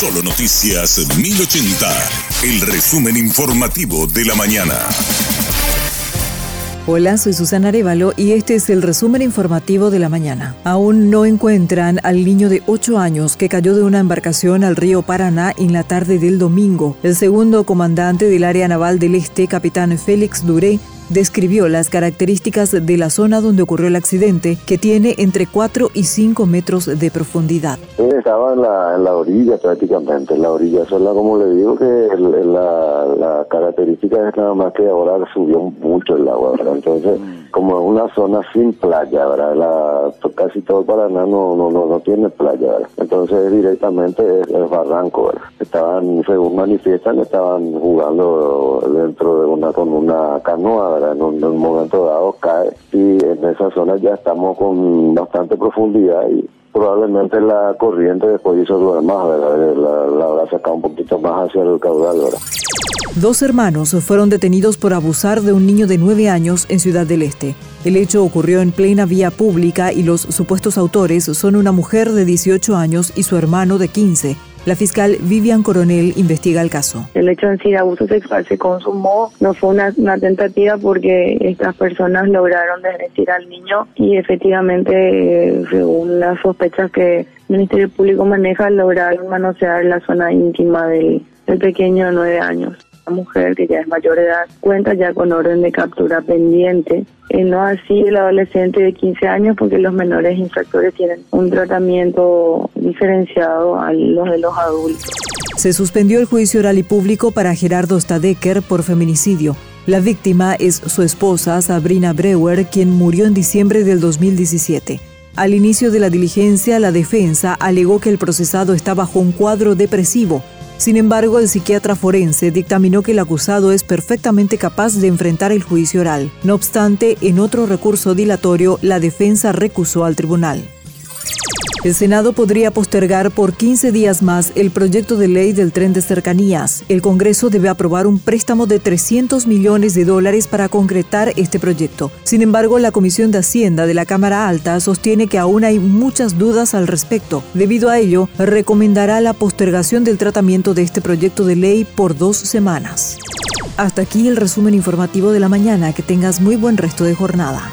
Solo Noticias 1080, el resumen informativo de la mañana. Hola, soy Susana Arevalo y este es el resumen informativo de la mañana. Aún no encuentran al niño de 8 años que cayó de una embarcación al río Paraná en la tarde del domingo. El segundo comandante del área naval del Este, capitán Félix Duré, describió las características de la zona donde ocurrió el accidente, que tiene entre 4 y 5 metros de profundidad. Estaba en la, la orilla prácticamente, en la orilla sola, como le digo, que la, la característica es nada más que ahora subió mucho el agua, ¿verdad? Entonces, como es una zona sin playa, ¿verdad? La, casi todo Paraná no, no, no, no tiene playa, ¿verdad? Entonces, directamente es el barranco, ¿verdad? Estaban, según manifiestan, estaban jugando dentro de una, con una canoa, ¿verdad? En un, momento dado cae y en esa zona ya estamos con bastante profundidad y probablemente la corriente después hizo lo demás, ¿verdad? La, la habrá sacado un poquito más hacia el caudal, ¿verdad? Dos hermanos fueron detenidos por abusar de un niño de nueve años en Ciudad del Este. El hecho ocurrió en plena vía pública y los supuestos autores son una mujer de 18 años y su hermano de 15. La fiscal Vivian Coronel investiga el caso. El hecho en sí de abuso sexual se consumó, no fue una, tentativa porque estas personas lograron desvestir al niño y efectivamente, según las sospechas que el Ministerio Público maneja, lograron manosear la zona íntima del, del pequeño de nueve años mujer que ya es mayor edad cuenta ya con orden de captura pendiente. Eh, no así el adolescente de 15 años porque los menores infractores tienen un tratamiento diferenciado a los de los adultos. Se suspendió el juicio oral y público para Gerardo Stadecker por feminicidio. La víctima es su esposa, Sabrina Breuer, quien murió en diciembre del 2017. Al inicio de la diligencia, la defensa alegó que el procesado está bajo un cuadro depresivo sin embargo, el psiquiatra forense dictaminó que el acusado es perfectamente capaz de enfrentar el juicio oral. No obstante, en otro recurso dilatorio, la defensa recusó al tribunal. El Senado podría postergar por 15 días más el proyecto de ley del tren de cercanías. El Congreso debe aprobar un préstamo de 300 millones de dólares para concretar este proyecto. Sin embargo, la Comisión de Hacienda de la Cámara Alta sostiene que aún hay muchas dudas al respecto. Debido a ello, recomendará la postergación del tratamiento de este proyecto de ley por dos semanas. Hasta aquí el resumen informativo de la mañana. Que tengas muy buen resto de jornada.